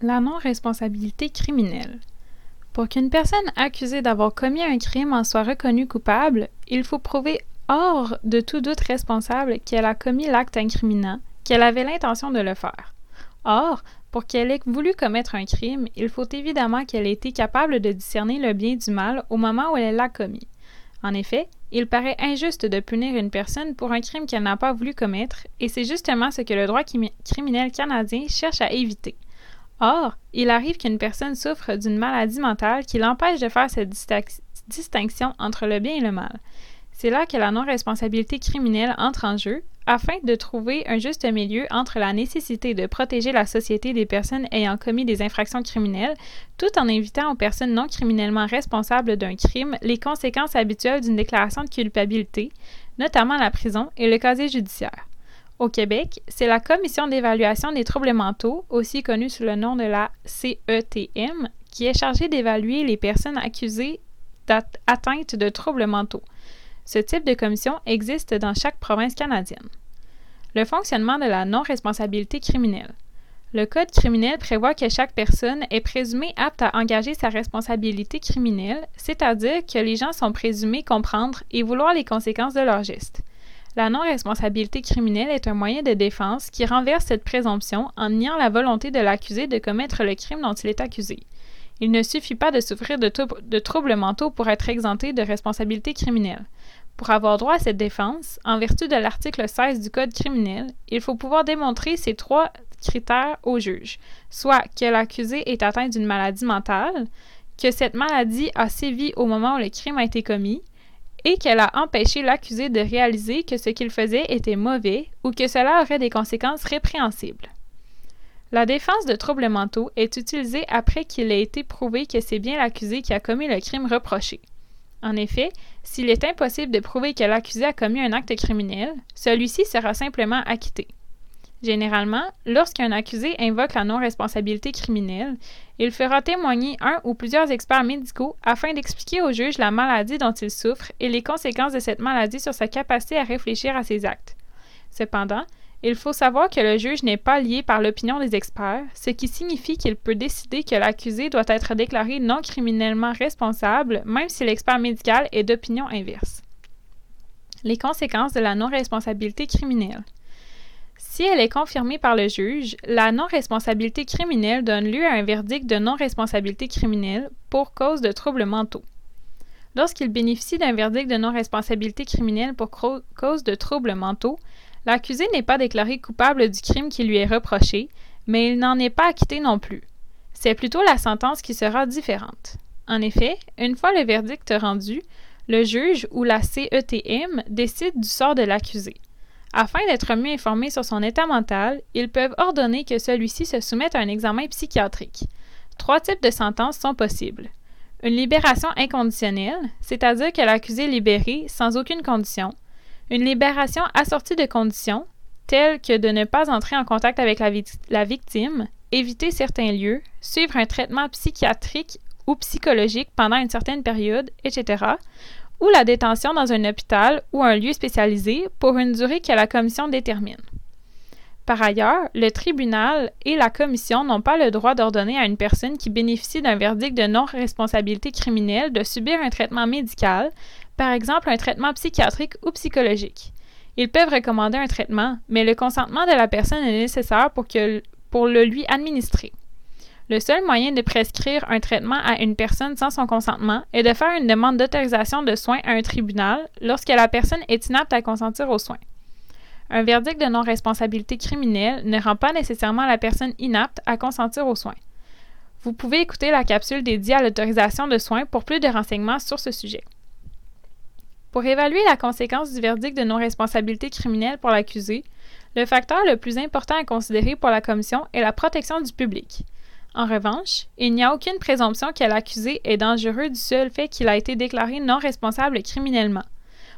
La non-responsabilité criminelle. Pour qu'une personne accusée d'avoir commis un crime en soit reconnue coupable, il faut prouver hors de tout doute responsable qu'elle a commis l'acte incriminant, qu'elle avait l'intention de le faire. Or, pour qu'elle ait voulu commettre un crime, il faut évidemment qu'elle ait été capable de discerner le bien du mal au moment où elle l'a commis. En effet, il paraît injuste de punir une personne pour un crime qu'elle n'a pas voulu commettre, et c'est justement ce que le droit criminel canadien cherche à éviter. Or, il arrive qu'une personne souffre d'une maladie mentale qui l'empêche de faire cette distinction entre le bien et le mal. C'est là que la non-responsabilité criminelle entre en jeu, afin de trouver un juste milieu entre la nécessité de protéger la société des personnes ayant commis des infractions criminelles, tout en évitant aux personnes non criminellement responsables d'un crime les conséquences habituelles d'une déclaration de culpabilité, notamment la prison et le casier judiciaire. Au Québec, c'est la Commission d'évaluation des troubles mentaux, aussi connue sous le nom de la CETM, qui est chargée d'évaluer les personnes accusées d'atteintes de troubles mentaux. Ce type de commission existe dans chaque province canadienne. Le fonctionnement de la non-responsabilité criminelle. Le Code criminel prévoit que chaque personne est présumée apte à engager sa responsabilité criminelle, c'est-à-dire que les gens sont présumés comprendre et vouloir les conséquences de leurs gestes. La non-responsabilité criminelle est un moyen de défense qui renverse cette présomption en niant la volonté de l'accusé de commettre le crime dont il est accusé. Il ne suffit pas de souffrir de, troubles mentaux pour être exempté de responsabilité criminelle. Pour avoir droit à cette défense, en vertu de l'article 16 du Code criminel, il faut pouvoir démontrer ces trois critères au juge, soit que l'accusé est atteint d'une maladie mentale, que cette maladie a sévi au moment où le crime a été commis, et qu'elle a empêché l'accusé de réaliser que ce qu'il faisait était mauvais ou que cela aurait des conséquences répréhensibles. La défense de troubles mentaux est utilisée après qu'il ait été prouvé que c'est bien l'accusé qui a commis le crime reproché. En effet, s'il est impossible de prouver que l'accusé a commis un acte criminel, celui-ci sera simplement acquitté. Généralement, lorsqu'un accusé invoque la non-responsabilité criminelle, il fera témoigner un ou plusieurs experts médicaux afin d'expliquer au juge la maladie dont il souffre et les conséquences de cette maladie sur sa capacité à réfléchir à ses actes. Cependant, il faut savoir que le juge n'est pas lié par l'opinion des experts, ce qui signifie qu'il peut décider que l'accusé doit être déclaré non criminellement responsable, même si l'expert médical est d'opinion inverse. Les conséquences de la non-responsabilité criminelle. Si elle est confirmée par le juge, la non-responsabilité criminelle donne lieu à un verdict de non-responsabilité criminelle pour cause de troubles mentaux. Lorsqu'il bénéficie d'un verdict de non-responsabilité criminelle pour cause de troubles mentaux, L'accusé n'est pas déclaré coupable du crime qui lui est reproché, mais il n'en est pas acquitté non plus. C'est plutôt la sentence qui sera différente. En effet, une fois le verdict rendu, le juge ou la CETM décide du sort de l'accusé. Afin d'être mieux informé sur son état mental, ils peuvent ordonner que celui-ci se soumette à un examen psychiatrique. Trois types de sentences sont possibles. Une libération inconditionnelle, c'est-à-dire que l'accusé est libéré sans aucune condition, une libération assortie de conditions, telles que de ne pas entrer en contact avec la, victime, éviter certains lieux, suivre un traitement psychiatrique ou psychologique pendant une certaine période, etc., ou la détention dans un hôpital ou un lieu spécialisé pour une durée que la commission détermine. Par ailleurs, le tribunal et la commission n'ont pas le droit d'ordonner à une personne qui bénéficie d'un verdict de non-responsabilité criminelle de subir un traitement médical, par exemple un traitement psychiatrique ou psychologique. Ils peuvent recommander un traitement, mais le consentement de la personne est nécessaire pour, pour le lui administrer. Le seul moyen de prescrire un traitement à une personne sans son consentement est de faire une demande d'autorisation de soins à un tribunal lorsque la personne est inapte à consentir aux soins. Un verdict de non-responsabilité criminelle ne rend pas nécessairement la personne inapte à consentir aux soins. Vous pouvez écouter la capsule dédiée à l'autorisation de soins pour plus de renseignements sur ce sujet. Pour évaluer la conséquence du verdict de non-responsabilité criminelle pour l'accusé, le facteur le plus important à considérer pour la commission est la protection du public. En revanche, il n'y a aucune présomption que l'accusé est dangereux du seul fait qu'il a été déclaré non responsable criminellement.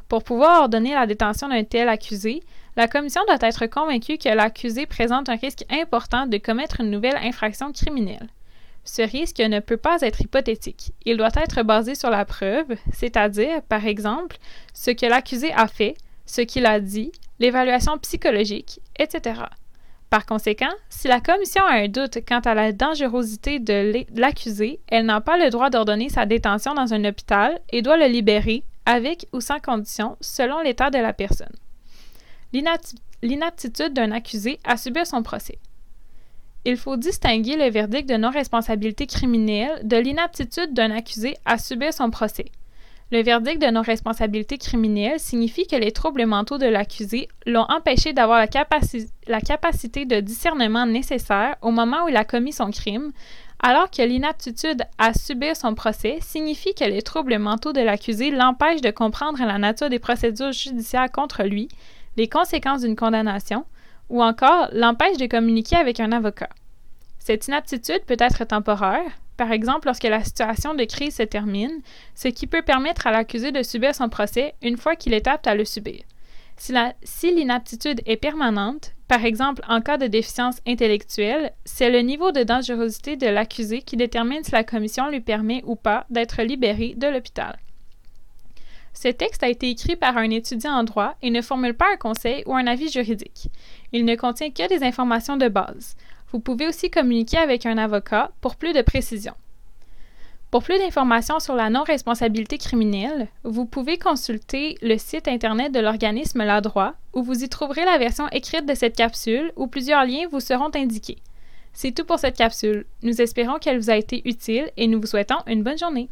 Pour pouvoir ordonner la détention d'un tel accusé, la commission doit être convaincue que l'accusé présente un risque important de commettre une nouvelle infraction criminelle. Ce risque ne peut pas être hypothétique. Il doit être basé sur la preuve, c'est-à-dire, par exemple, ce que l'accusé a fait, ce qu'il a dit, l'évaluation psychologique, etc. Par conséquent, si la commission a un doute quant à la dangerosité de l'accusé, elle n'a pas le droit d'ordonner sa détention dans un hôpital et doit le libérer, avec ou sans condition, selon l'état de la personne. L'inaptitude d'un accusé à subir son procès. Il faut distinguer le verdict de non-responsabilité criminelle de l'inaptitude d'un accusé à subir son procès. Le verdict de non-responsabilité criminelle signifie que les troubles mentaux de l'accusé l'ont empêché d'avoir la, la, capacité de discernement nécessaire au moment où il a commis son crime, alors que l'inaptitude à subir son procès signifie que les troubles mentaux de l'accusé l'empêchent de comprendre la nature des procédures judiciaires contre lui, les conséquences d'une condamnation, ou encore l'empêche de communiquer avec un avocat. Cette inaptitude peut être temporaire, par exemple lorsque la situation de crise se termine, ce qui peut permettre à l'accusé de subir son procès une fois qu'il est apte à le subir. Si l'inaptitude est permanente, par exemple en cas de déficience intellectuelle, c'est le niveau de dangerosité de l'accusé qui détermine si la commission lui permet ou pas d'être libéré de l'hôpital. Ce texte a été écrit par un étudiant en droit et ne formule pas un conseil ou un avis juridique. Il ne contient que des informations de base. Vous pouvez aussi communiquer avec un avocat pour plus de précision. Pour plus d'informations sur la non-responsabilité criminelle, vous pouvez consulter le site Internet de l'organisme La Droit, où vous y trouverez la version écrite de cette capsule où plusieurs liens vous seront indiqués. C'est tout pour cette capsule. Nous espérons qu'elle vous a été utile et nous vous souhaitons une bonne journée.